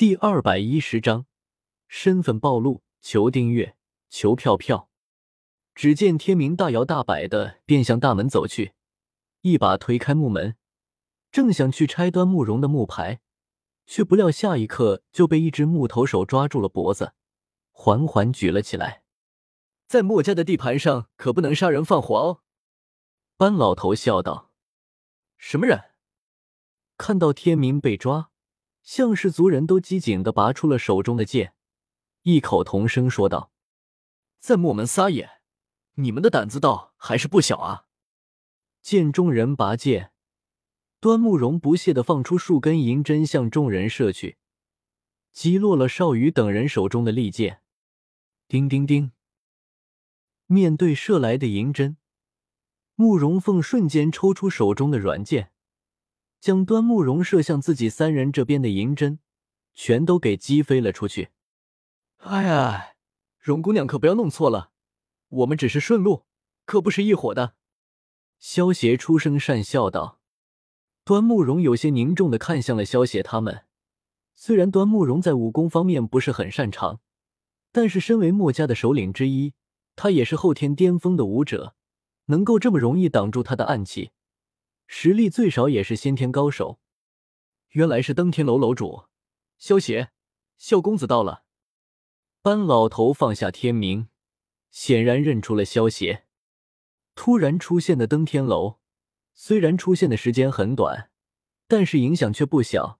第二百一十章，身份暴露，求订阅，求票票。只见天明大摇大摆的便向大门走去，一把推开木门，正想去拆端慕容的木牌，却不料下一刻就被一只木头手抓住了脖子，缓缓举了起来。在墨家的地盘上，可不能杀人放火哦。班老头笑道：“什么人？”看到天明被抓，向氏族人都机警的拔出了手中的剑，异口同声说道：“在墨门撒野！”你们的胆子倒还是不小啊！见众人拔剑，端木荣不屑的放出数根银针向众人射去，击落了少羽等人手中的利剑。叮叮叮！面对射来的银针，慕容凤瞬间抽出手中的软剑，将端木荣射向自己三人这边的银针全都给击飞了出去。哎呀，荣姑娘可不要弄错了。我们只是顺路，可不是一伙的。萧协出声讪笑道。端木荣有些凝重的看向了萧协他们。虽然端木荣在武功方面不是很擅长，但是身为墨家的首领之一，他也是后天巅峰的武者，能够这么容易挡住他的暗器，实力最少也是先天高手。原来是登天楼楼主萧协，萧公子到了。班老头放下天明。显然认出了萧协。突然出现的登天楼，虽然出现的时间很短，但是影响却不小。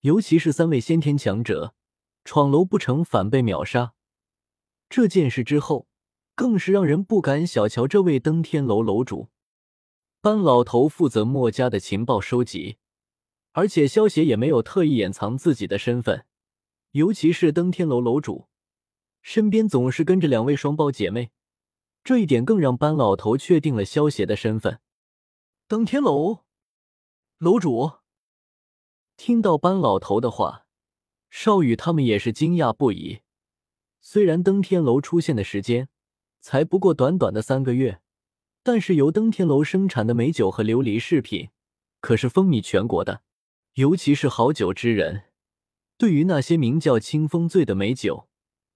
尤其是三位先天强者闯楼不成，反被秒杀。这件事之后，更是让人不敢小瞧这位登天楼楼主。班老头负责墨家的情报收集，而且萧协也没有特意掩藏自己的身份，尤其是登天楼楼主。身边总是跟着两位双胞姐妹，这一点更让班老头确定了萧协的身份。登天楼楼主听到班老头的话，少羽他们也是惊讶不已。虽然登天楼出现的时间才不过短短的三个月，但是由登天楼生产的美酒和琉璃饰品可是风靡全国的，尤其是好酒之人，对于那些名叫清风醉的美酒。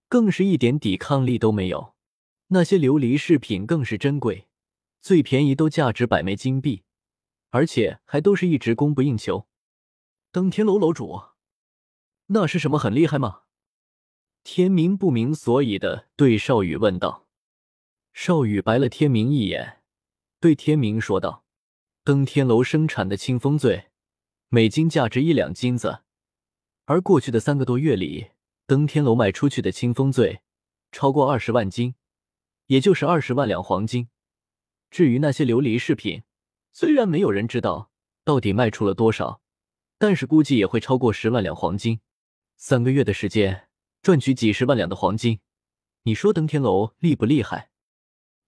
更是一点抵抗力都没有，那些琉璃饰品更是珍贵，最便宜都价值百枚金币，而且还都是一直供不应求。登天楼楼主，那是什么很厉害吗？天明不明所以的对少羽问道。少羽白了天明一眼，对天明说道：“登天楼生产的清风醉，每斤价值一两金子，而过去的三个多月里。”登天楼卖出去的清风醉超过二十万斤，也就是二十万两黄金。至于那些琉璃饰品，虽然没有人知道到底卖出了多少，但是估计也会超过十万两黄金。三个月的时间赚取几十万两的黄金，你说登天楼厉不厉害？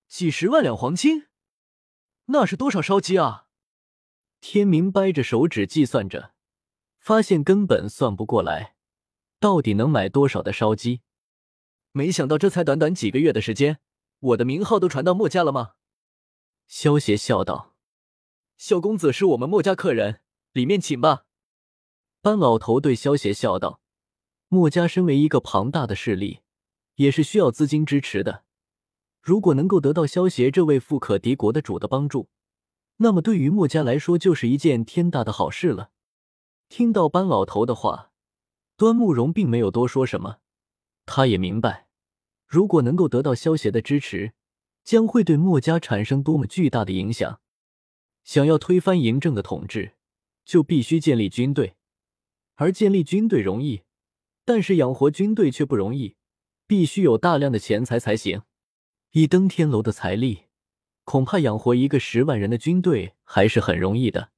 几十万两黄金，那是多少烧鸡啊？天明掰着手指计算着，发现根本算不过来。到底能买多少的烧鸡？没想到这才短短几个月的时间，我的名号都传到墨家了吗？萧邪笑道：“萧公子是我们墨家客人，里面请吧。”班老头对萧邪笑道：“墨家身为一个庞大的势力，也是需要资金支持的。如果能够得到萧邪这位富可敌国的主的帮助，那么对于墨家来说就是一件天大的好事了。”听到班老头的话。端木荣并没有多说什么，他也明白，如果能够得到萧协的支持，将会对墨家产生多么巨大的影响。想要推翻嬴政的统治，就必须建立军队，而建立军队容易，但是养活军队却不容易，必须有大量的钱财才行。以登天楼的财力，恐怕养活一个十万人的军队还是很容易的。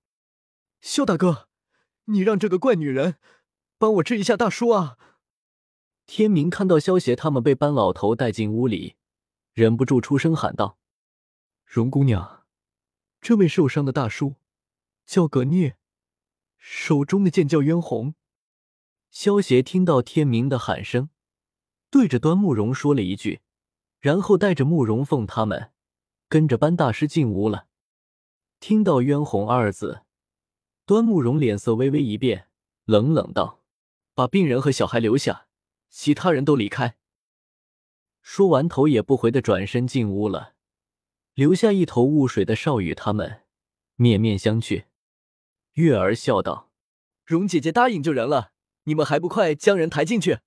萧大哥，你让这个怪女人。帮我治一下大叔啊！天明看到萧协他们被班老头带进屋里，忍不住出声喊道：“荣姑娘，这位受伤的大叔叫葛聂，手中的剑叫渊红。”萧协听到天明的喊声，对着端木荣说了一句，然后带着慕容凤他们跟着班大师进屋了。听到渊红二字，端慕容脸色微微一变，冷冷道。把病人和小孩留下，其他人都离开。说完，头也不回的转身进屋了，留下一头雾水的少羽他们面面相觑。月儿笑道：“蓉姐姐答应救人了，你们还不快将人抬进去？”“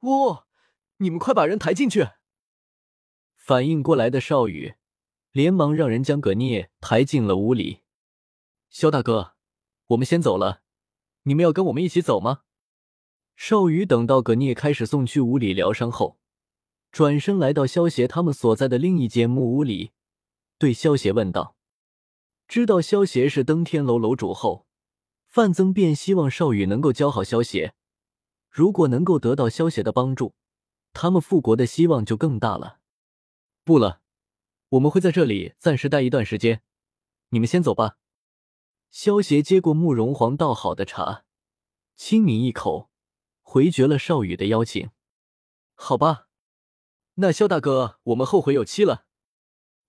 哦，你们快把人抬进去！”反应过来的少羽连忙让人将葛聂抬进了屋里。萧大哥，我们先走了，你们要跟我们一起走吗？少羽等到葛聂开始送去屋里疗伤后，转身来到萧协他们所在的另一间木屋里，对萧协问道。知道萧协是登天楼楼主后，范增便希望少羽能够教好萧协。如果能够得到萧协的帮助，他们复国的希望就更大了。不了，我们会在这里暂时待一段时间，你们先走吧。萧协接过慕容皇倒好的茶，轻抿一口，回绝了少羽的邀请。好吧，那萧大哥，我们后会有期了。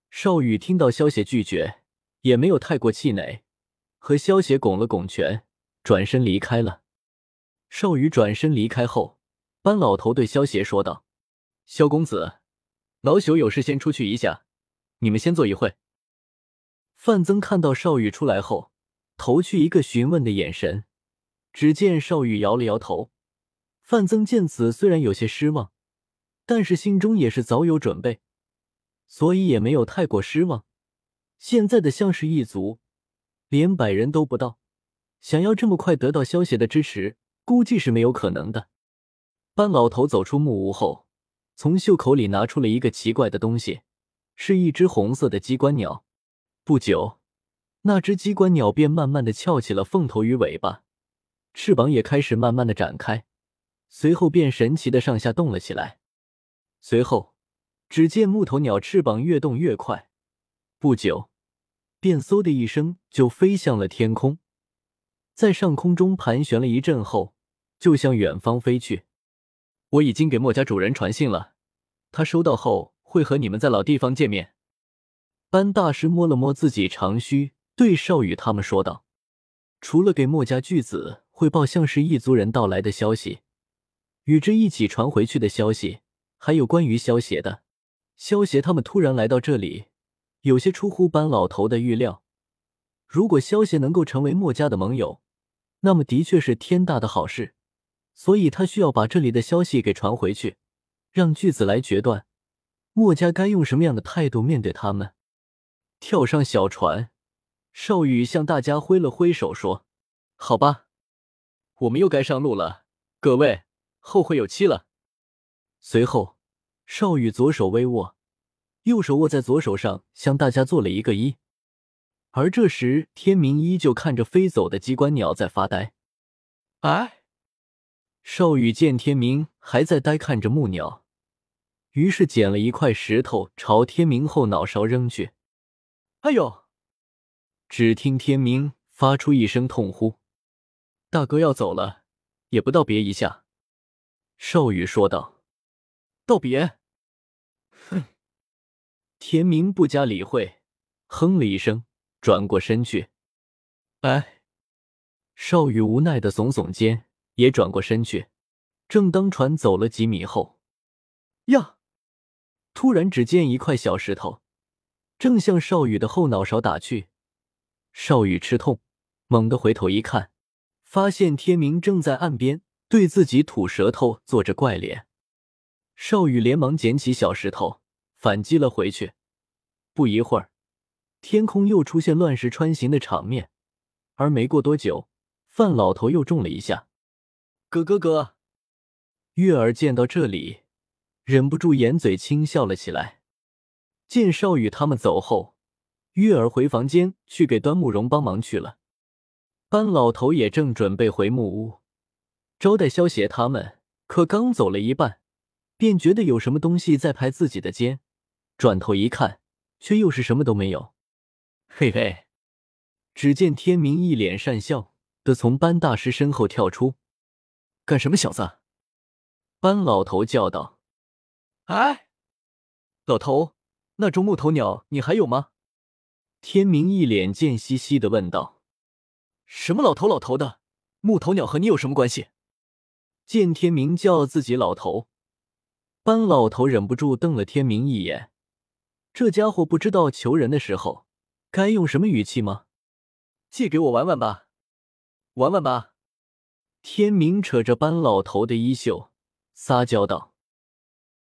少羽听到萧协拒绝。也没有太过气馁，和萧协拱了拱拳，转身离开了。少羽转身离开后，班老头对萧协说道：“萧公子，老朽有事先出去一下，你们先坐一会。”范增看到少羽出来后，投去一个询问的眼神。只见少羽摇了摇头。范增见此，虽然有些失望，但是心中也是早有准备，所以也没有太过失望。现在的项氏一族连百人都不到，想要这么快得到萧协的支持，估计是没有可能的。班老头走出木屋后，从袖口里拿出了一个奇怪的东西，是一只红色的机关鸟。不久，那只机关鸟便慢慢的翘起了凤头与尾巴，翅膀也开始慢慢的展开，随后便神奇的上下动了起来。随后，只见木头鸟翅膀越动越快，不久。便嗖的一声就飞向了天空，在上空中盘旋了一阵后，就向远方飞去。我已经给墨家主人传信了，他收到后会和你们在老地方见面。班大师摸了摸自己长须，对少羽他们说道：“除了给墨家巨子汇报向氏一族人到来的消息，与之一起传回去的消息，还有关于萧协的。萧协他们突然来到这里。”有些出乎班老头的预料。如果萧协能够成为墨家的盟友，那么的确是天大的好事。所以他需要把这里的消息给传回去，让巨子来决断墨家该用什么样的态度面对他们。跳上小船，少羽向大家挥了挥手，说：“好吧，我们又该上路了。各位，后会有期了。”随后，少羽左手微握。右手握在左手上，向大家做了一个揖。而这时，天明依旧看着飞走的机关鸟在发呆。哎，少羽见天明还在呆看着木鸟，于是捡了一块石头朝天明后脑勺扔去。哎呦！只听天明发出一声痛呼：“大哥要走了，也不道别一下。”少羽说道：“道别。”哼天明不加理会，哼了一声，转过身去。哎，少羽无奈的耸耸肩，也转过身去。正当船走了几米后，呀！突然，只见一块小石头正向少羽的后脑勺打去。少羽吃痛，猛地回头一看，发现天明正在岸边对自己吐舌头，做着怪脸。少羽连忙捡起小石头。反击了回去，不一会儿，天空又出现乱石穿行的场面，而没过多久，范老头又中了一下。哥哥哥，月儿见到这里，忍不住掩嘴轻笑了起来。见少羽他们走后，月儿回房间去给端木荣帮忙去了。班老头也正准备回木屋招待萧协他们，可刚走了一半，便觉得有什么东西在拍自己的肩。转头一看，却又是什么都没有。嘿嘿，只见天明一脸讪笑的从班大师身后跳出，干什么小子？班老头叫道。哎，老头，那中木头鸟你还有吗？天明一脸贱兮兮的问道。什么老头老头的？木头鸟和你有什么关系？见天明叫自己老头，班老头忍不住瞪了天明一眼，这家伙不知道求人的时候该用什么语气吗？借给我玩玩吧，玩玩吧。天明扯着班老头的衣袖撒娇道